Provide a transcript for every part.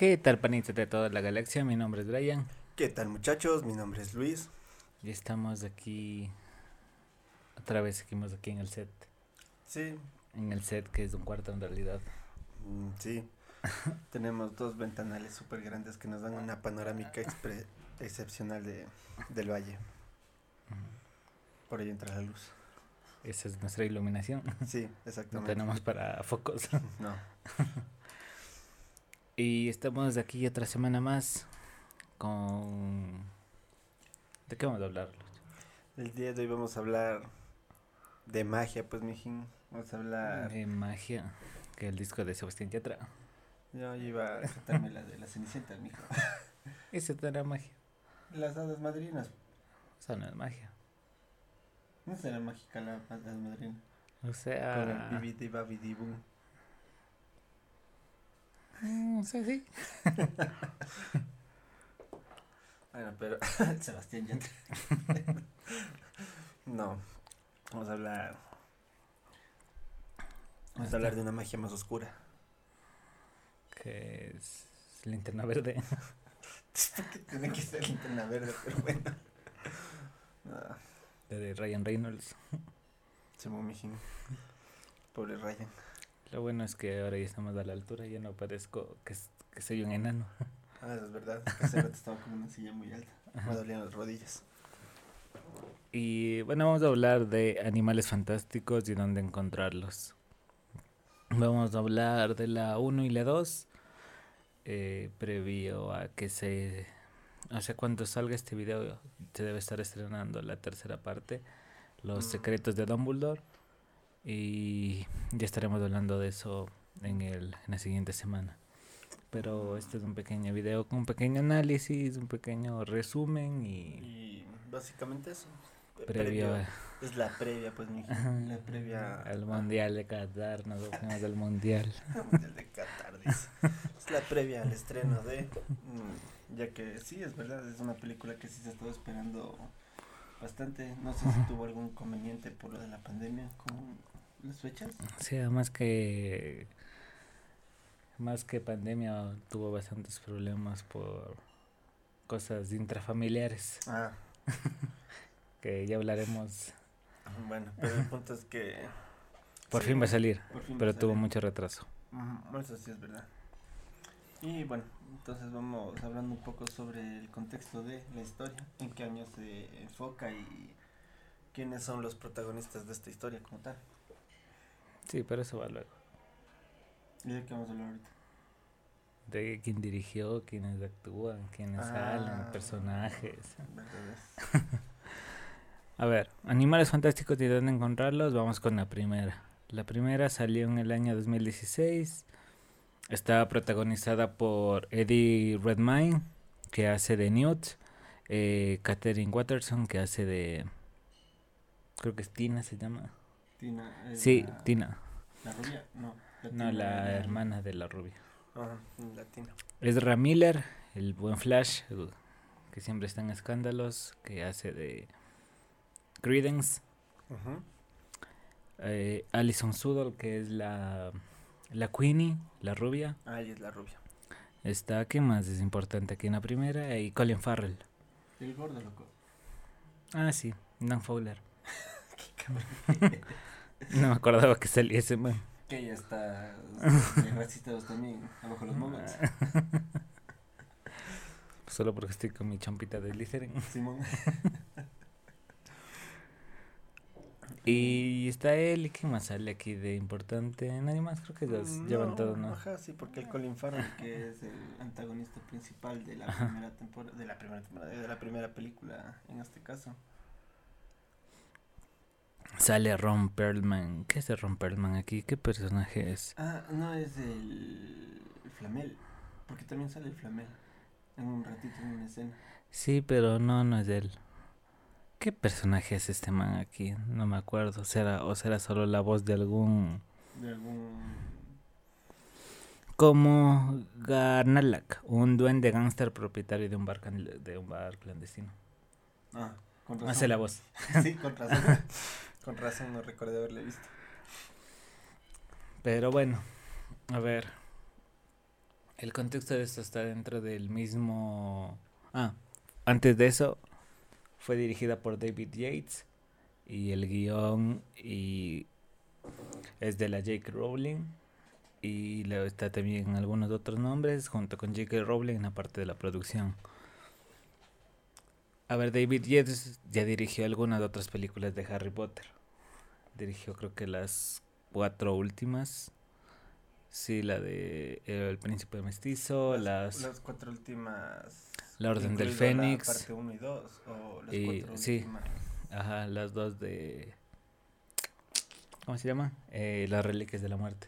¿Qué tal, panitas de toda la galaxia? Mi nombre es Brian. ¿Qué tal, muchachos? Mi nombre es Luis. Y estamos aquí. Otra vez seguimos aquí en el set. Sí. En el set, que es un cuarto en realidad. Mm, sí. Tenemos dos ventanales súper grandes que nos dan una panorámica excepcional de, del valle. Por ahí entra la luz. Esa es nuestra iluminación. Sí, No exactamente. tenemos para focos. No. y estamos aquí otra semana más con... ¿De qué vamos a hablar? El día de hoy vamos a hablar de magia, pues, mijín. Vamos a hablar. De magia, que el disco de Sebastián Yatra. Yo iba a cantarme la de la Cenicienta, mijo. Ese no era magia. Las hadas madrinas. Eso no es magia. No será mágica la hadas madrinas. O Con sea... el bibidi babidi boom. Mm, sí, sí. Bueno, pero Sebastián ya. no. Vamos a hablar. Vamos a hablar de una magia más oscura. Que es linterna verde. Tiene que ser linterna verde, pero bueno. Ah, de Ryan Reynolds. se me mijín. Pobre Ryan. Lo bueno es que ahora ya estamos a la altura, ya no parezco que, que soy un enano. Ah, es verdad. Hace rato estaba con una silla muy alta. Me dolían las rodillas. Y bueno, vamos a hablar de animales fantásticos y dónde encontrarlos. Vamos a hablar de la 1 y la 2, eh, previo a que se... O sea, cuando salga este video, se debe estar estrenando la tercera parte, Los Mm. secretos de Dumbledore. Y ya estaremos hablando de eso en, el, en la siguiente semana. Pero este es un pequeño video con un pequeño análisis, un pequeño resumen y Y básicamente eso. previo a- Es la previa, pues. Ajá, La previa al mundial de Qatar, nos vamos del mundial. Mundial de Qatar, dice. Es la previa al estreno de. mm, Ya que sí, es verdad, es una película que sí se estaba esperando bastante. No sé si tuvo algún inconveniente por lo de la pandemia con las fechas. Sí, además que más que pandemia tuvo bastantes problemas por cosas intrafamiliares Ah, que ya hablaremos. bueno, pero el punto es que. Por sí, fin va a salir, pero tuvo salir. mucho retraso. Eso sí es verdad. Y bueno, entonces vamos hablando un poco sobre el contexto de la historia, en qué año se enfoca y quiénes son los protagonistas de esta historia como tal. Sí, pero eso va luego. ¿Y de qué vamos a hablar ahorita? De quién dirigió, quiénes actúan, quiénes salen, Ah. personajes. ¿Verdad? A ver, animales fantásticos y dónde encontrarlos, vamos con la primera. La primera salió en el año 2016. Está protagonizada por Eddie Redmayne, que hace de Newt. Eh, Katherine Watterson, que hace de... Creo que es Tina se llama. Tina. es Sí, la, Tina. ¿La rubia? No. No, Tina la era- hermana de la rubia. Ajá, latina. Ezra Miller, el buen Flash, que siempre está en escándalos, que hace de Credence. Ujú. eh, Alison Sudol, que es la, la Queenie, la rubia. Ah, ella es la rubia. Está, ¿qué más es importante aquí en la primera? Y Colin Farrell. El gordo, loco. Ah, sí, Dan Fowler. No me acordaba que salía ese man. Que ella está. En racitos también, abajo los moments. Solo porque estoy con mi champita de Slytherin. Simón. Y está él, ¿y qué más sale aquí de importante? Nadie más, creo que los llevan No, todo, ¿no? Ajá, sí, porque el Colin Farrell, que es el antagonista principal de la primera temporada, de la primera temporada, de la primera película, en este caso. Sale Ron Perlman. ¿Qué es de Ron Perlman aquí? ¿Qué personaje es? Ah, no es el, el Flamel, porque también sale el Flamel en un ratito en una escena. Sí, pero no, no es él. ¿Qué personaje es este man aquí? No me acuerdo. ¿Será, ¿O será solo la voz de algún... De algún. Como Garnalak, un duende gángster propietario de un bar, de un bar clandestino. Ah, con razón. Hace la voz. sí, con razón. con razón, no recordé haberle visto. Pero bueno, a ver. El contexto de esto está dentro del mismo... Ah, antes de eso fue dirigida por David Yates y el guion y es de la J.K. Rowling y luego está también algunos otros nombres junto con J.K. Rowling en la parte de la producción. A ver, David Yates ya dirigió algunas de otras películas de Harry Potter. Dirigió creo que las cuatro últimas. Sí, la de El Príncipe Mestizo, las... Las cuatro últimas... La Orden del Fénix. La parte 1 y 2, o las Y- cuatro sí. últimas. Ajá, las dos de... ¿Cómo se llama? Eh, las Reliquias de la Muerte.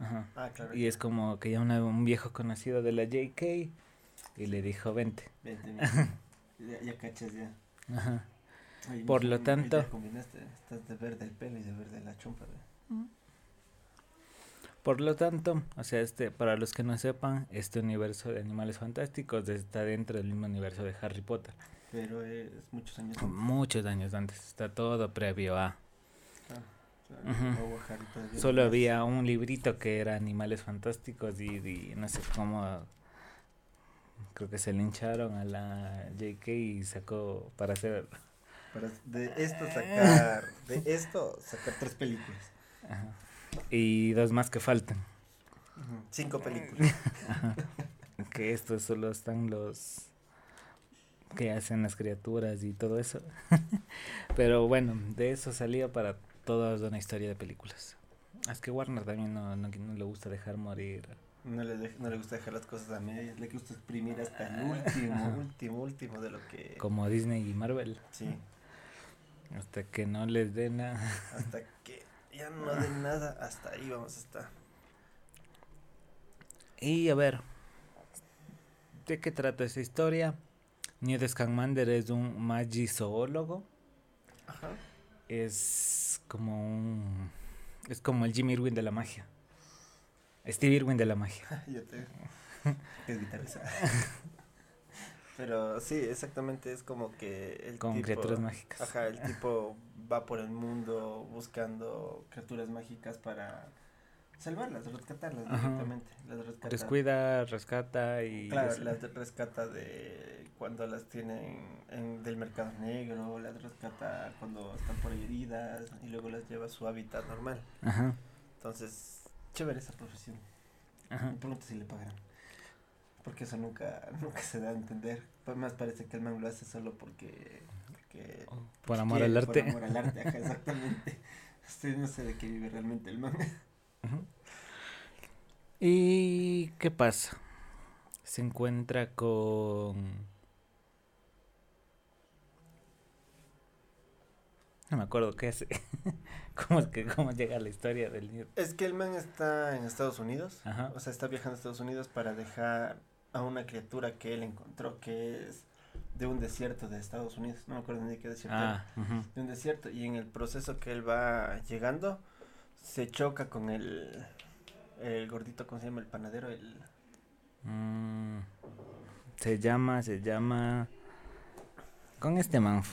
Ajá. Ah, claro. Y es como que ya una- un viejo conocido de la JK y le dijo, vente. Vente, vente. ya, ya cachas ya. Ajá. Ay, Por lo tanto- Ya combinaste, estás de verde el pelo y de verde la chompa. ve. Por lo tanto, o sea, este, para los que no sepan, este universo de animales fantásticos está dentro del mismo universo de Harry Potter. Pero es muchos años antes. Muchos años antes, está todo previo a. Ah, o sea, no hubo Harry todavía. Solo había un librito que era Animales Fantásticos y, y no sé cómo. Creo que se lincharon a la JK y sacó para hacer. Para de esto sacar, de esto sacar tres películas. ajá, Y dos más que faltan. Cinco películas. Que estos solo están los que hacen las criaturas y todo eso. Pero bueno, de eso salía para toda una historia de películas. Es que Warner también no, no, no le gusta dejar morir. No le, dej- no le gusta dejar las cosas a medias, le gusta exprimir hasta el último, último, último de lo que... Como Disney y Marvel. Sí, Hasta que no les den nada. hasta que ya no de nada, hasta ahí vamos a estar. Y a ver, ¿de qué trata esa historia? Newt Scamander es un magizoólogo. Ajá. Es como un... Es como el Jimmy Irwin de la magia. Steve Irwin de la magia. Yo te... Es guitarrista. Pero sí, exactamente, es como que el Con tipo... criaturas mágicas. Ajá, el tipo va por el mundo buscando criaturas mágicas para salvarlas, rescatarlas Ajá. directamente. Las rescata. Descuida, rescata y... Claro, es- las rescata de cuando las tienen en, del mercado negro, las rescata cuando están por heridas y luego las lleva a su hábitat normal. Ajá, Entonces, chévere esa profesión. ajá. Me pregunto si le pagarán. Porque eso nunca, nunca se da a entender. Más parece que el man lo hace solo porque... porque Por amor quiere, al arte. Por amor al arte, ajá, exactamente. Usted no sé de qué vive realmente el man. ¿Y qué pasa? Se encuentra con... No me acuerdo qué hace. ¿Cómo, es que, ¿Cómo llega la historia del Newt? Es que el man está en Estados Unidos. Ajá. O sea, está viajando a Estados Unidos para dejar a una criatura que él encontró, que es de un desierto de Estados Unidos. No me acuerdo ni qué desierto. Ah. De un desierto. Y en el proceso que él va llegando, se choca con el, el gordito, ¿cómo se llama? El panadero, el... Mm, se llama, se llama... Con este man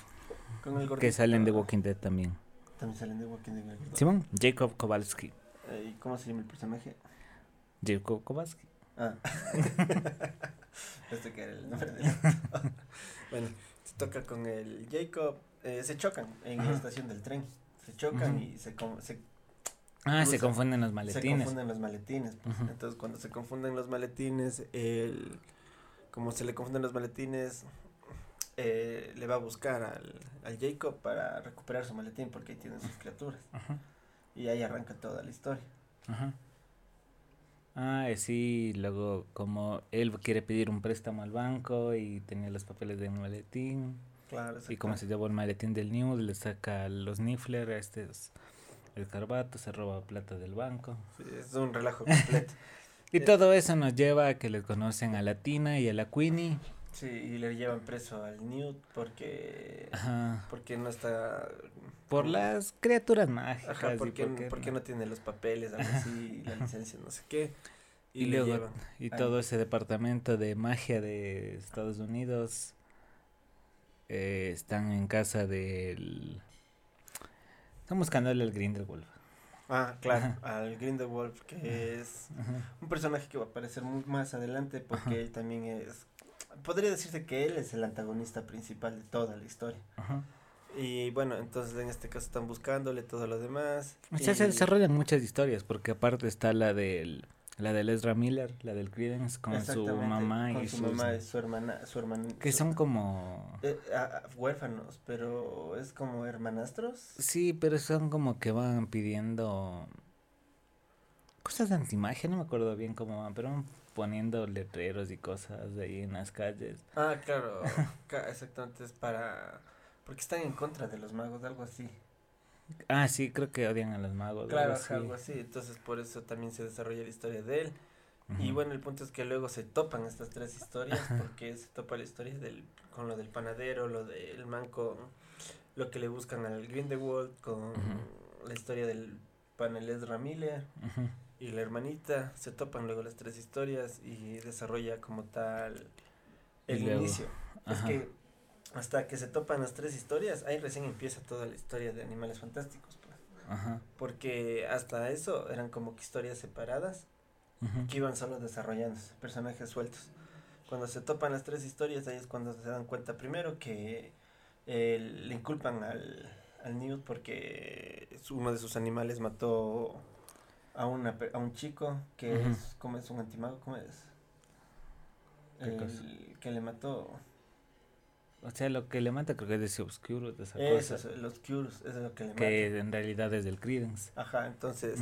Con el gordito. que salen de Walking Dead también. También salen de Walking Dead. Simón, Jacob Kowalski. Eh, ¿Y cómo se llama el personaje? Jacob Kowalski. Ah. este que era el nombre del Bueno, se toca con el Jacob. eh, se chocan en la Ajá. estación del tren. Se chocan Ujú. y se, se, Ah, se confunden los se maletines. confunden los maletines. pues. Ujú. Entonces, cuando se confunden los maletines, el, como se le confunden los maletines, eh, le va a buscar al, al Jacob para recuperar su maletín porque ahí tienen sus criaturas. Ajá. Y ahí arranca toda la historia. Ajá. Ah, eh, sí, luego como él quiere pedir un préstamo al banco y tenía los papeles de un maletín Claro, y como se llevó el maletín del New, le saca los Niffler, este es el carbato, se roba plata del banco. Sí, es un relajo completo. Y todo eso nos lleva a que le conocen a la Tina y a la Queenie. Sí, y le llevan preso al Newt porque Ajá. porque no está Por las criaturas mágicas. ajá, y porque, porque porque no tiene los papeles, algo así, la licencia, no sé qué. Y, Y le luego- llevan. Y todo ese departamento de magia de Estados Unidos eh, están en casa del... Están buscándole al Grindelwald. Ah, claro, al Grindelwald, que es un personaje que va a aparecer muy más adelante porque él también es, podría decirse que él es el antagonista principal de toda la historia. Y bueno, entonces en este caso están buscándole todo lo demás. O sea, se desarrollan muchas historias porque aparte está la del la de Ezra Miller, la del Credence con su mamá y su mamá y su hermana, su hermana. Que son como eh, huérfanos, pero es como hermanastros. Sí, pero son como que van pidiendo cosas de antimagia, no me acuerdo bien cómo van, pero van poniendo letreros y cosas de ahí en las calles. Ah, claro, exactamente es para porque están en contra de los magos, algo así. Ah, sí, creo que odian a los magos. Claro, algo así. Entonces, por eso también se desarrolla la historia de él. Y bueno, el punto es que luego se topan estas tres historias, porque se topa la historia del, con lo del panadero, lo del manco, lo que le buscan al Grindelwald, con la historia del panelés Ramiller y la hermanita. Se topan luego las tres historias y desarrolla como tal el inicio. Es que hasta que se topan las tres historias, ahí recién empieza toda la historia de Animales Fantásticos. Pues. Ajá. Porque hasta eso eran como que historias separadas que iban solo desarrollándose, personajes sueltos. Cuando se topan las tres historias, ahí es cuando se dan cuenta primero que eh, le inculpan al, al Newt porque uno de sus animales mató a, una, a un chico que es, ¿cómo es un antimago? ¿Cómo es? El, que le mató o sea, lo que le mata creo que es ese Obscuro, de esa eso, cosa. los Obscurus, eso es lo que le mata. Que en realidad es del Credence. Ajá, entonces,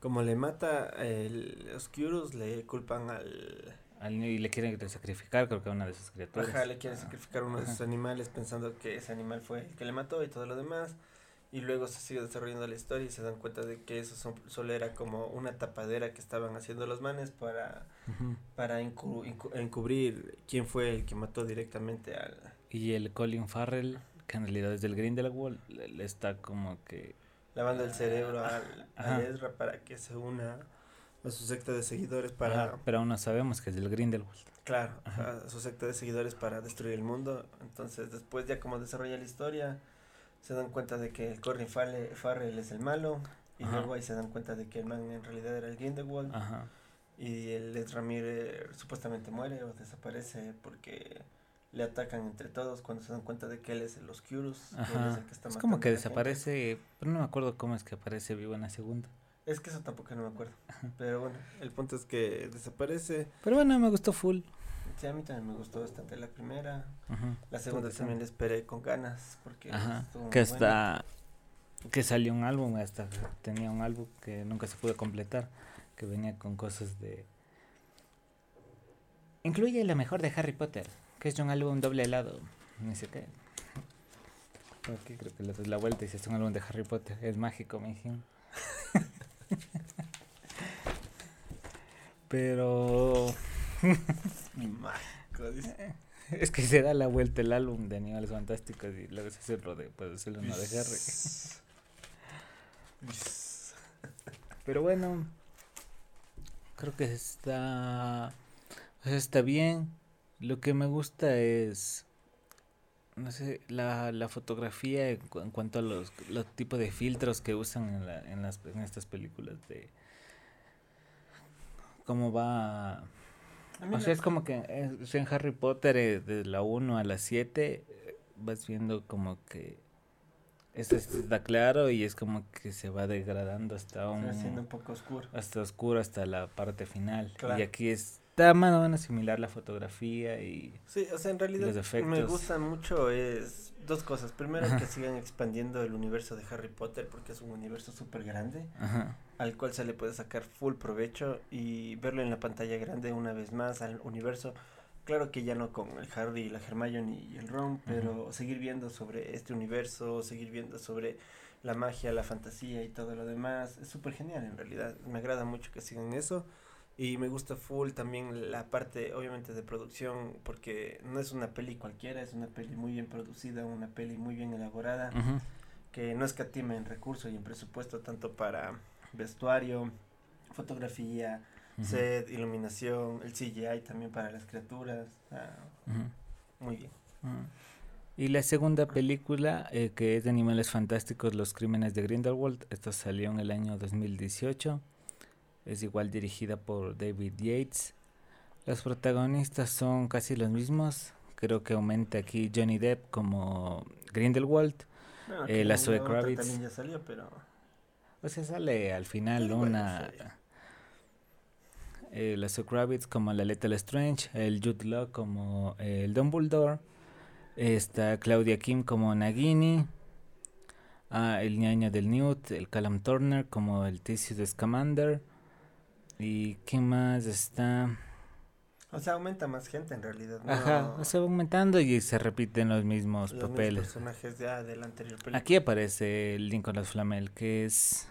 como le mata el Obscurus, le culpan al... al... Y le quieren sacrificar, creo que a una de sus criaturas. Ajá, le quieren sacrificar a uno de sus animales pensando que ese animal fue el que le mató y todo lo demás. Y luego se sigue desarrollando la historia y se dan cuenta de que eso solo era como una tapadera que estaban haciendo los manes para, para encubrir quién fue el que mató directamente al, y el Colin Farrell, que en realidad es del Grindelwald, le está como que... Lavando el cerebro al, a Ezra para que se una a su secta de seguidores para... pero aún no sabemos que es del Grindelwald. Claro, a su secta de seguidores para destruir el mundo. Entonces después ya como desarrolla la historia, se dan cuenta de que el Colin Farrell es el malo. Y luego ahí se dan cuenta de que el man en realidad era el Grindelwald. Ajá. Y el Ezra Miller supuestamente muere o desaparece porque le atacan entre todos cuando se dan cuenta de que él es el Oscurus. es, como que desaparece, pero no me acuerdo cómo es que aparece vivo en la segunda. Es que eso tampoco no me acuerdo. Pero bueno, el punto es que desaparece. Pero bueno, me gustó full. Sí, a mí también me gustó bastante la primera. La segunda también la esperé con ganas porque que hasta que salió un álbum, hasta tenía un álbum que nunca se pudo completar, que venía con cosas de incluye la mejor de Harry Potter que es un álbum doble helado. No sé qué. Aquí creo que le das la vuelta y si es un álbum de Harry Potter. Es mágico, me dijeron. Pero. mágico, dice. Es que se da la vuelta el álbum de Animales Fantásticos y luego se hace el rodeo, puede ser uno de Harry. Pero bueno, creo que está. Está bien. Lo que me gusta es, no sé, la, la fotografía en, cuanto a los, los tipos de filtros que usan en, la, en, las, en estas películas de cómo va... O sea, es como que en Harry Potter eh, de la 1 a la 7 vas viendo como que esto está claro y es como que se va degradando hasta un... un poco oscuro. Hasta oscuro, hasta la parte final. Y aquí es está más o menos similar la fotografía y sí o sea en realidad me gusta mucho es dos cosas. Primero que sigan expandiendo el universo de Harry Potter porque es un universo súper grande al cual se le puede sacar full provecho y verlo en la pantalla grande una vez más al universo. Claro que ya no con el Harry la Hermione y el Ron pero seguir viendo sobre este universo seguir viendo sobre la magia la fantasía y todo lo demás es súper genial en realidad. Me agrada mucho que sigan eso y me gusta full también la parte, obviamente, de producción, porque no es una peli cualquiera, es una peli muy bien producida, una peli muy bien elaborada, que no escatima en recursos y en presupuesto tanto para vestuario, fotografía, set, iluminación, el CGI también para las criaturas. muy bien. Y la segunda película, eh, que es de Animales Fantásticos, Los Crímenes de Grindelwald, esta salió en el año 2018. Es igual dirigida por David Yates. Los protagonistas son casi los mismos. Creo que aumenta aquí Johnny Depp como Grindelwald. Bueno, Eh, la Zoe Kravitz. también ya salió, pero O sea, sale al final una... eh, la Zoe Kravitz como la Lethal Strange, el Jude Law como eh, el Dumbledore, está Claudia Kim como Nagini, ah, el ñaño del Newt, el Callum Turner como el Theseus de Scamander, y ¿quién más está? o sea, aumenta más gente en realidad. ¿no? Ajá, se va aumentando y se repiten los mismos los mismos papeles. personajes ya de la anterior película. Aquí aparece el Nicolas Flamel, que es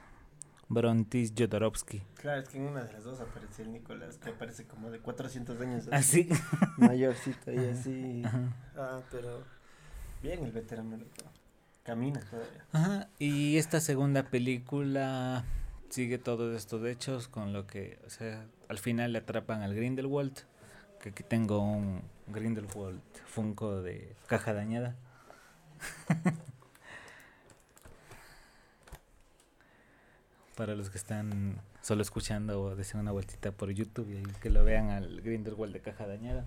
Brontis Jodorowsky. Claro, es que en una de las dos aparece el Nicolás, que aparece como de 400 años. Así. Mayorcito y así. Ajá. Ah, pero bien el veterano. Camina todavía. Ajá, y esta segunda película sigue todos estos hechos con lo que, o sea, al final le atrapan al Grindelwald, que aquí tengo un Grindelwald Funko de caja dañada. Para los que están solo escuchando o desean una vueltita por YouTube y que lo vean al Grindelwald de caja dañada.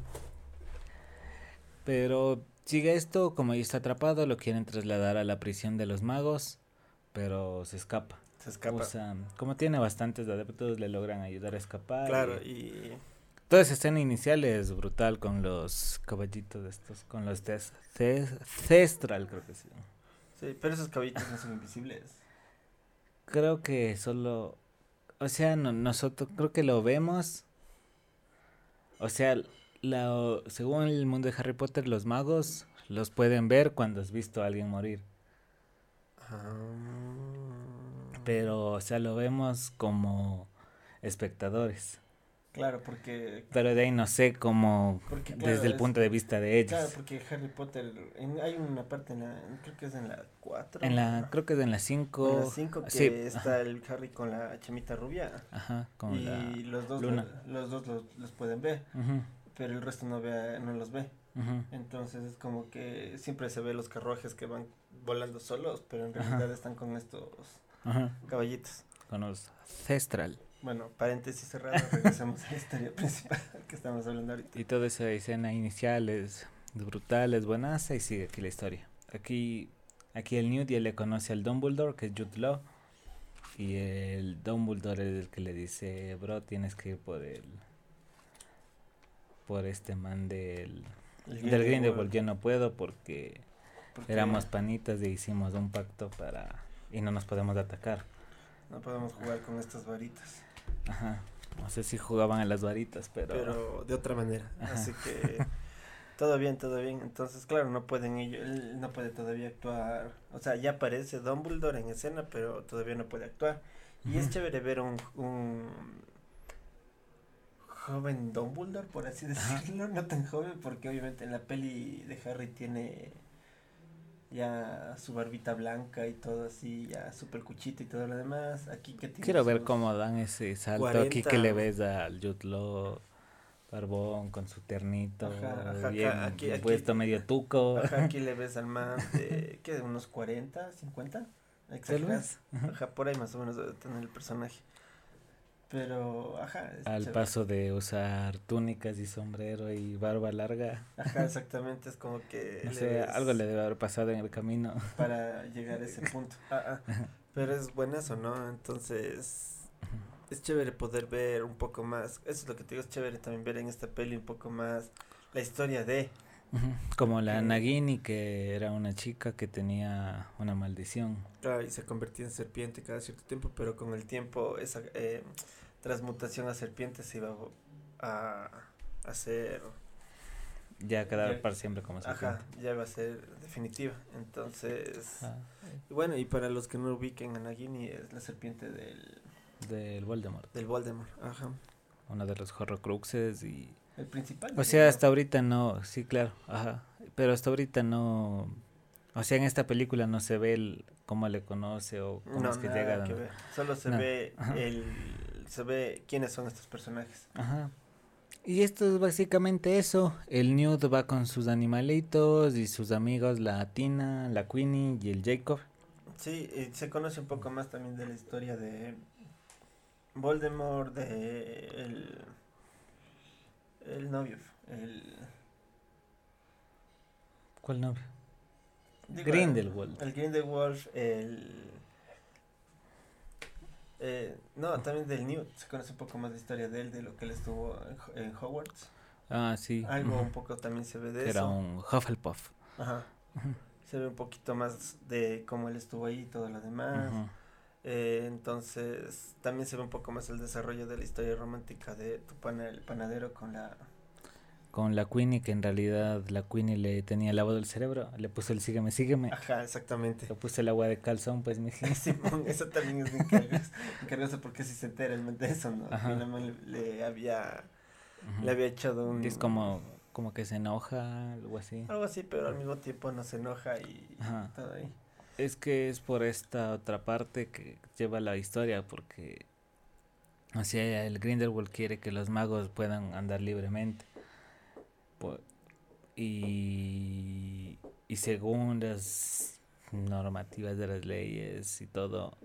Pero sigue esto, como ya está atrapado, lo quieren trasladar a la prisión de los magos, pero se escapa. Se escapa. Usa- como tiene bastantes adeptos, le logran ayudar a escapar. claro, y y Toda esa escena inicial es brutal con los caballitos estos, con los tes- ces- Cestral, creo que sí. sí, pero esos caballitos no son invisibles. Creo que solo, o sea, no- nosotros creo que lo vemos. O sea, la, según el mundo de Harry Potter, los magos los pueden ver cuando has visto a alguien morir. Ah. Pero, o sea, lo vemos como espectadores. Claro, porque Pero de ahí no sé cómo, Porque, claro, desde el es- punto de vista de ellos. Claro, porque Harry Potter, en- hay una parte en la, creo que es en la 4. En la, creo que es en la 5. en la 5 que sí, está el Harry con la chamita rubia. Ajá, con y la... los dos, luna. los dos los, los pueden ver, pero el resto no, ve, no los ve. Entonces es como que siempre se ve los carruajes que van volando solos, pero en realidad están con estos Ajá, caballitos. con los Cestral. Bueno, paréntesis cerrado, regresamos a la historia principal que estamos hablando ahorita. Y toda esa escena inicial es brutal, es buenaza y sigue aquí la historia. Aquí, aquí el Newt ya le conoce al Dumbledore, que es Jude Law. Y el Dumbledore es el que le dice, bro, tienes que ir por el... Por este man del... El Del Grindelwald yo no puedo porque éramos panitas y hicimos un pacto para... Y no nos podemos atacar. No podemos jugar con estas varitas. Ajá. No sé si jugaban a las varitas, pero... pero de otra manera. Ajá. Así que todo bien, todo bien. Entonces, claro, no pueden ellos, él no puede todavía actuar. O sea, ya aparece Dumbledore en escena, pero todavía no puede actuar. Y es chévere ver un, un joven Dumbledore, por así decirlo, no tan joven, porque obviamente en la peli de Harry tiene ya su barbita blanca y todo así, ya super cuchito y todo lo demás. Aquí que Quiero ver cómo dan ese salto aquí que 40. le ves al Law, barbón con su ternito, Ajá, ajá, bien acá- aquí- aquí- puesto medio tuco. Ajá, aquí le ves al man de, ¿qué? Unos 40, 50, Tal exagerado. vez. Ajá. Ajá, por ahí más o menos debe tener el personaje. Pero, ajá. Al chévere. paso de usar túnicas y sombrero y barba larga. Ajá, exactamente, es como que. No sé, algo le debe haber pasado en el camino. Para llegar a ese punto. Ah, ah, Pero es buenazo, ¿no? Entonces. Es chévere poder ver un poco más. Eso es lo que te digo, es chévere también ver en esta peli un poco más la historia de. Como la Ok. Nagini, que era una chica que tenía una maldición. Claro, y se convertía en serpiente cada cierto tiempo, pero con el tiempo esa eh, transmutación a serpiente se iba a hacer, Ya quedaba Ya- para siempre como ajá, serpiente. ya iba a ser definitiva. Entonces, Ajá. y bueno, y para los que no ubiquen a Nagini es la serpiente del, Del Voldemort. del Voldemort, ajá. Uno de los Horrocruxes y El principal. O sea, hasta ahorita no, sí, claro, ajá. Pero hasta ahorita no, o sea, en esta película no se ve el, cómo le conoce o cómo no, es que nada llega. que ver. Solo se No, ve ajá. el, se ve quiénes son estos personajes. Ajá. Y esto es básicamente eso. El Newt va con sus animalitos y sus amigos, la Tina, la Queenie y el Jacob. Sí, y se conoce un poco más también de la historia de Voldemort, de el, el novio, el... ¿Cuál novio? digo, Grindelwald. El Grindelwald, el... Eh, no, también del Newt, se conoce un poco más de historia de él, de lo que él estuvo en, Ho- en Hogwarts. Ah, sí. Algo un poco también se ve de Era eso. un Hufflepuff. Ajá. Se ve un poquito más de cómo él estuvo ahí y todo lo demás. Eh, entonces, también se ve un poco más el desarrollo de la historia romántica de tu pana, el panadero con la... Con la Queenie, que en realidad la Queenie le tenía lavado el cerebro. Le puso el sígueme, sígueme. Ajá, exactamente. Le puse el agua de calzón, pues mi Simón, eso también es cargoso porque si se entera el de eso, ¿no? Ajá. Le, le había, le había echado un... Es como, como que se enoja, algo así. Algo así, pero al mismo tiempo no se enoja y Ajá. todo ahí. Es que es por esta otra parte que lleva la historia, porque o sea, el Grindelwald quiere que los magos puedan andar libremente. Y, y según las normativas de las leyes y todo,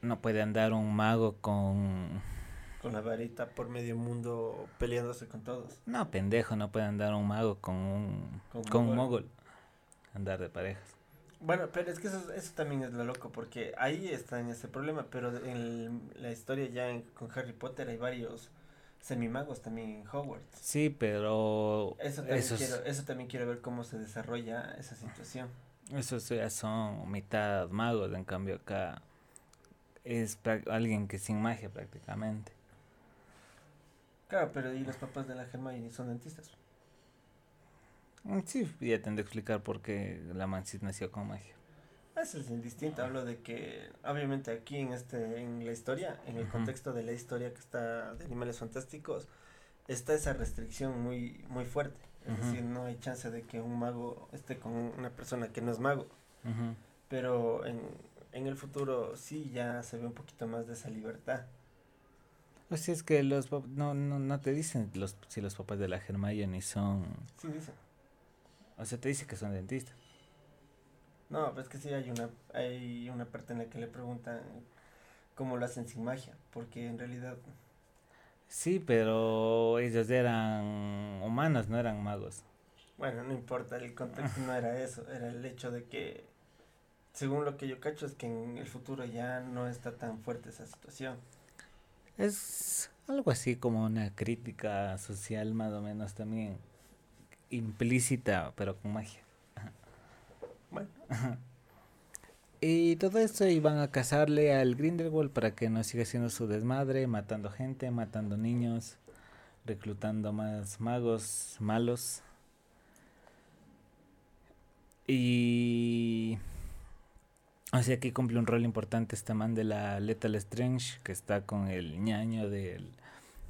no puede andar un mago con... Con la varita por medio mundo peleándose con todos. No, pendejo, no puede andar un mago con un... Con Con, un mogol. mogol. Andar de parejas. Bueno, pero es que eso, eso también es lo loco, porque ahí está en ese problema, pero en el- la historia ya en- con Harry Potter hay varios semimagos también en Hogwarts. Sí, pero... Eso también, esos- quiero, eso también quiero ver cómo se desarrolla esa situación. Esos ya son mitad magos, en cambio acá es alguien que sin magia prácticamente. Claro, pero y los papás de la Hermione son dentistas. Mm, Sí, ya tendré que explicar por qué la Mansit nació con magia. Eso es indistinto, hablo de que obviamente aquí en este en la historia, en el contexto de la historia que está de Animales Fantásticos, está esa restricción muy muy fuerte. Es decir, no hay chance de que un mago esté con una persona que no es mago. Pero en, en el futuro sí ya se ve un poquito más de esa libertad. O sea, es que los no, no, no te dicen los, si los papás de la Hermione son... Sí, dice. O sea, te dice que son dentistas. No, pues que sí hay una, hay una parte en la que le preguntan cómo lo hacen sin magia, porque en realidad, Sí, pero ellos eran humanos, no eran magos. bueno, no importa, el contexto no era eso, era el hecho de que, según lo que yo cacho, es que en el futuro ya no está tan fuerte esa situación. Es algo así como una crítica social más o menos también implícita, pero con magia. Bueno, Y todo eso iban a casarle al Grindelwald para que no siga siendo su desmadre, matando gente, matando niños, reclutando más magos malos. Y... O sea, aquí cumple un rol importante esta man de la Lethal Strange, que está con el ñaño del,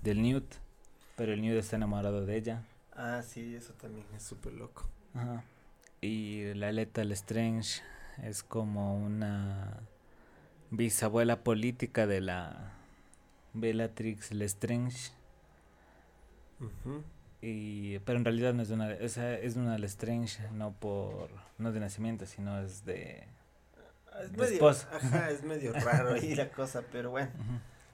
del Newt, pero el Newt está enamorado de ella. ah, sí, eso también es súper loco. Ajá. Y la Lethal Strange es como una bisabuela política de la Bellatrix Lestrange. Y, pero en realidad no es una, o sea, es una Lestrange, no por, no de nacimiento, sino es de, Es De medio, esposa. ajá, es medio raro ahí la cosa, pero bueno.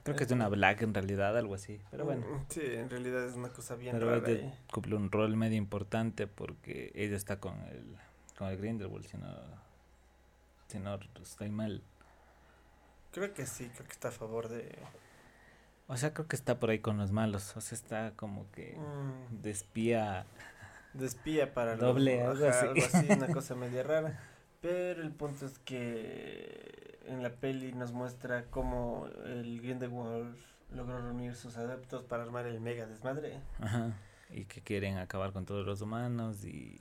Creo que es de una Black en realidad, algo así, pero bueno. Mm, Sí, en realidad es una cosa bien Pero rara. ahí. cumple un rol medio importante porque ella está con el, con el Grindelwald, si no, si no estoy mal. Creo que sí, creo que está a favor de... O sea, creo que está por ahí con los malos. O sea, está como que mm, de espía. de espía para los- Doble, algo ajá, así. algo así, una cosa media rara. Pero el punto es que en la peli nos muestra cómo el Grindelwald logró reunir sus adeptos para armar el mega desmadre. Ajá. Y que quieren acabar con todos los humanos. Y.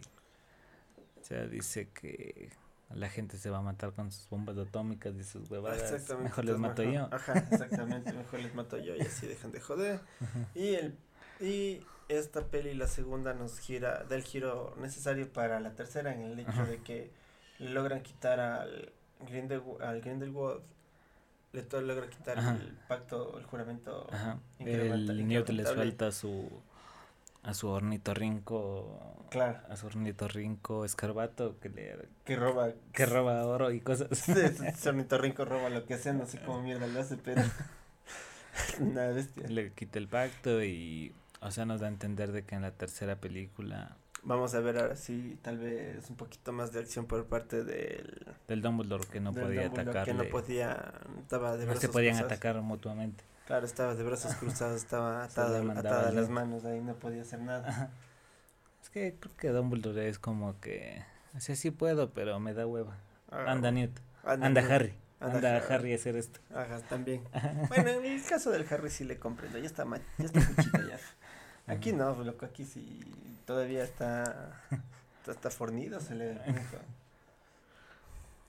O sea, dice que la gente se va a matar con sus bombas atómicas y sus huevadas. Mejor les mato mejor- yo. Ajá, exactamente, mejor les mato yo y así dejan de joder. Y el y esta peli la segunda nos gira del giro necesario para la tercera en el hecho Ajá. de que logran quitar al Grindelwald, al Grindelwald le to- logra quitar Ajá. el pacto, el juramento. Ajá. El Newt les falta su, a su ornitorrinco. Claro. A su ornitorrinco escarbato que le. Que roba. Que roba oro y cosas. Sí, su ornitorrinco roba lo que sea, no sé cómo mierda lo hace, pero. Una bestia. Le quita el pacto y. O sea, nos da a entender de que en la tercera película. Vamos a ver ahora sí, tal vez un poquito más de acción por parte del. Del Dumbledore que no podía atacarle. Que no podía. Estaba de No brazos se podían cruzados. atacar mutuamente. Claro, estaba de brazos cruzados, estaba atada, atada las manos, ahí no podía hacer nada. Ajá. Es que creo que Dumbledore es como que. O sea, sí puedo, pero me da hueva. Ah, Anda Newt. anda, Anda. Harry. Anda Anda Harry. Harry a hacer esto. Ajá, también. Bueno, en el caso del Harry sí le comprendo, ya está ma- ya está muchito ya. Aquí no, loco, aquí sí todavía está está, fornido, se le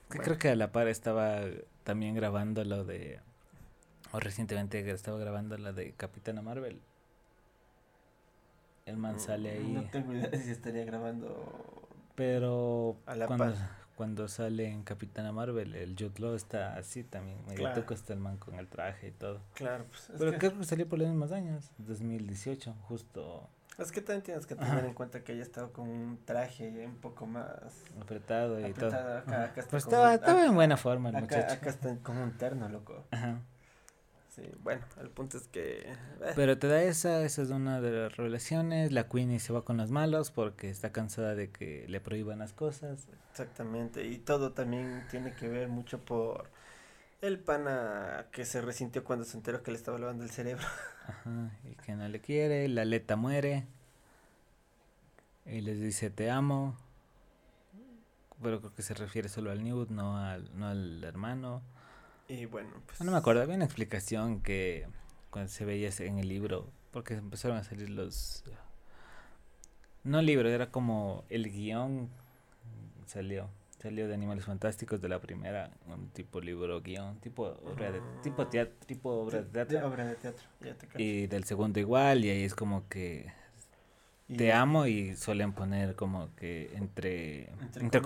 Bueno. Creo que a la par estaba también grabando lo de. O recientemente estaba grabando la de Capitana Marvel. El man sale ahí. Mm, No tengo idea de si estaría grabando. Pero A la cuando, par. Cuando sale en Capitana Marvel, el Jude Law está así también. Medio Claro. tuco está el man con el traje y todo. Claro, pues es, Pero que, creo que salió por los mismos años, 2018, justo es que también tienes que tener Ajá. en cuenta que ella estaba con un traje un poco más apretado y apretado. todo. Acá, acá está como estaba, un- estaba en buena forma el acá, muchacho. acá está como un terno, loco. Ajá. Sí, bueno, el punto es que eh, Pero te da esa, esa es una de las revelaciones. La Queenie se va con los malos porque está cansada de que le prohíban las cosas. Exactamente, y todo también tiene que ver mucho por el pana que se resintió cuando se enteró que le estaba lavando el cerebro. Ajá. Y que no le quiere. La Leta muere. Y les dice te amo. Pero creo que se refiere solo al Newt, no al, no al hermano. Y bueno, pues... No me acuerdo, había una explicación que cuando se veía en el libro, porque empezaron a salir los... No libro, era como el guion salió. Salió de Animales Fantásticos de la primera, un tipo libro guion, tipo obra de, tipo teatro, tipo obra de de- de teatro. obra de teatro, ya te. Y del segundo igual, y ahí es como que te amo y suelen poner como que entre, entre entre,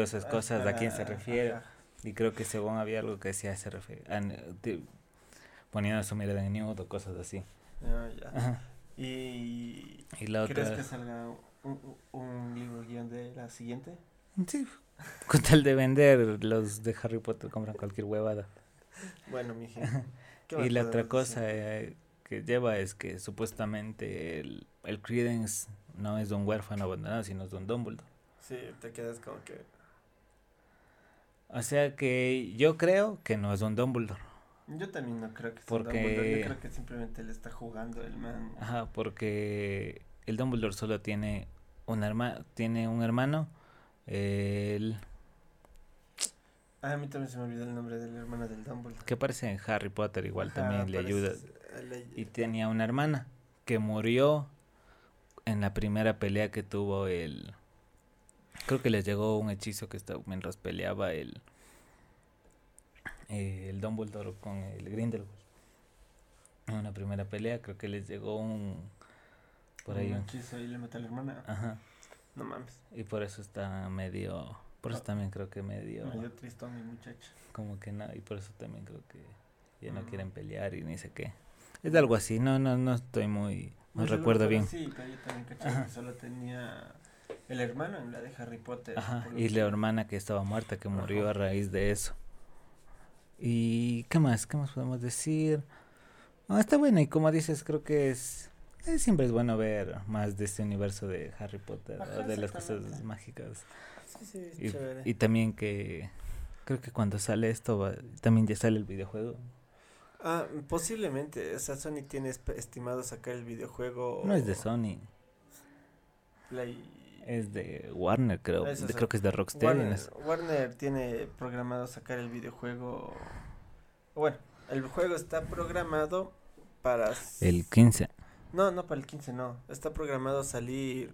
ah, esas cosas, ¿a quién se refiere? ajá. Y creo que según había algo que decía se refiere, poniendo su mirada en o cosas así. Ah, ya. Ajá. Y... Y la ¿Crees otra, que salga un, un- libro guion de la siguiente? sí, con tal de vender, los de Harry Potter compran cualquier huevada. Bueno, mi gente. ¿qué más Y la otra cosa eh, que lleva es que supuestamente el, el Credence no es de un huérfano abandonado, sino es de un Dumbledore. Sí, te quedas como que... O sea que yo creo que no es un Dumbledore. Yo también no creo que sea Porque- Dumbledore, Yo creo que simplemente le está jugando el man. Ajá, porque el Dumbledore solo tiene un hermano, tiene un hermano, el Ah, a mí también se me olvidó el nombre del hermano del Dumbledore. que aparece en Harry Potter igual Ajá, también le ayuda le- y tenía una hermana que murió en la primera pelea que tuvo el creo que les llegó un hechizo que estaba mientras peleaba el eh, el Dumbledore con el Grindelwald en una primera pelea creo que les llegó un por ahí un hechizo y le mata a la hermana. ajá No mames. y por eso está medio por eso Ah. también creo que medio Me dio tristón mi muchacho. como que no y por eso también creo que ya no Mm. quieren pelear y ni sé qué es algo así no no no estoy muy no Pues recuerdo bien Sí, pero yo también caché que solo tenía el hermano en la de Harry Potter. Ajá, y la hermana que estaba muerta, que murió Ajá. a raíz de eso. ¿Y qué más? ¿Qué más podemos decir? Ah, está bueno, y como dices, creo que es, es- Siempre es bueno ver más de este universo de Harry Potter, Ajá, o de las cosas mágicas. Sí, sí, Y, chévere. y también que... Creo que cuando sale esto, va- también ya sale el videojuego. Ah, posiblemente. O sea, Sony tiene estimado sacar el videojuego. No es de Sony, Play. Es de Warner, creo. Eso de- sí. creo que es de Rocksteady. Warner. Warner tiene programado sacar el videojuego. Bueno, el juego está programado para. El 15. No, no para el 15, no. Está programado salir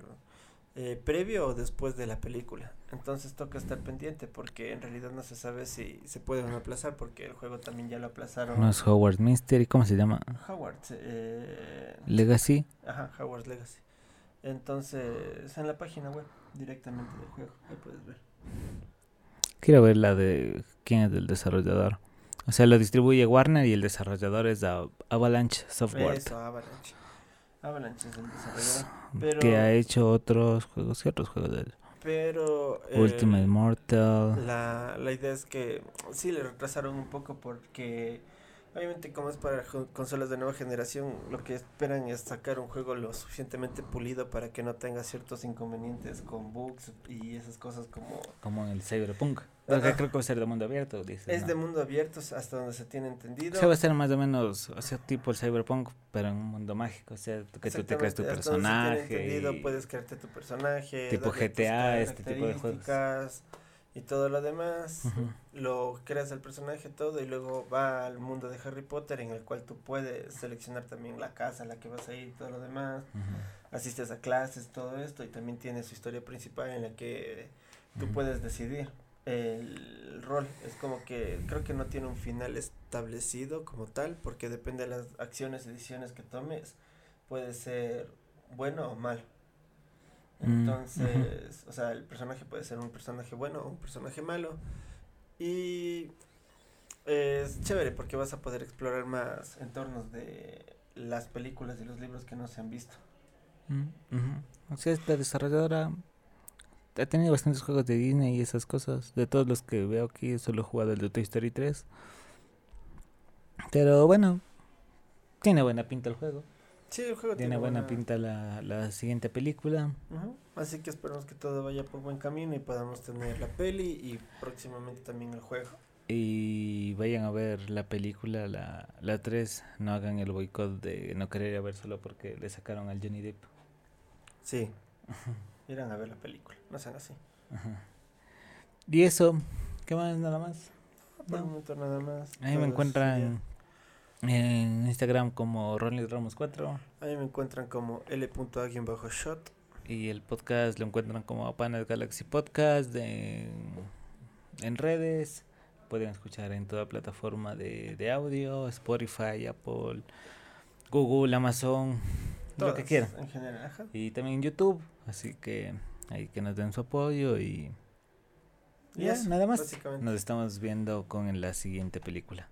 eh, previo o después de la película. Entonces toca estar pendiente porque en realidad no se sabe si se puede o no aplazar porque el juego también ya lo aplazaron. No es Howard Mystery, ¿cómo se llama? Howard. eh, Legacy. Ajá, Howard's Legacy. Entonces, en la página web directamente del juego, ahí puedes ver. Quiero ver la de quién es el desarrollador. O sea, lo distribuye Warner y el desarrollador es Av- Avalanche Software. Eso, Avalanche. Avalanche es el desarrollador. Pero, Que ha hecho otros juegos, ¿qué otros juegos de él? pero eh, Ultimate Mortal. La, la idea es que sí le retrasaron un poco porque obviamente como es para consolas de nueva generación, lo que esperan es sacar un juego lo suficientemente pulido para que no tenga ciertos inconvenientes con bugs y esas cosas como Como en el Cyberpunk. Porque creo que va a ser de mundo abierto, dice. es de mundo abierto hasta donde se tiene entendido. O sea, va a ser más o menos, o sea, tipo el Cyberpunk, pero en un mundo mágico. O sea, que tú te creas tu Exactamente, hasta donde se tiene personaje. entendido, y- puedes crearte tu personaje, Tipo GTA, este tipo de juegos. Y todo lo demás, lo creas el personaje todo y luego va al mundo de Harry Potter en el cual tú puedes seleccionar también la casa a la que vas a ir y todo lo demás. Asistes a clases, todo esto, y también tiene su historia principal en la que tú puedes decidir el rol. Es como que creo que no tiene un final establecido como tal, porque depende de las acciones y decisiones que tomes, puede ser bueno o malo. Mm, Entonces, o sea, el personaje puede ser un personaje bueno o un personaje malo. Y es chévere porque vas a poder explorar más entornos de las películas y los libros que no se han visto. Mm. O sea, esta desarrolladora ha tenido bastantes juegos de Disney y esas cosas. De todos los que veo aquí, solo he jugado el de Toy Story 3. Pero bueno, tiene buena pinta el juego. Sí, el juego Tiene buena pinta la, la siguiente película. Ujú, Así que esperamos que todo vaya por buen camino y podamos tener la peli y próximamente también el juego. Y vayan a ver la película, la, la 3. No hagan el boicot de no querer ir a ver solo porque le sacaron al Johnny Depp. Sí. Irán a ver la película, no sean así. Ajá. Y eso, ¿qué más? Nada más. Por No. momento nada más. Ahí me encuentran en Instagram como Ronald Ramos 4 sería- Ahí me encuentran como L.A-shot. y el podcast lo encuentran como Panas Galaxy Podcast en, en redes. Pueden escuchar en toda plataforma de, de audio, Spotify, Apple, Google, Amazon, lo que todas, quieran. En general, ajá. Y también en YouTube, así que ahí que nos den su apoyo y Y ya, nada más. Nos estamos viendo con la siguiente película.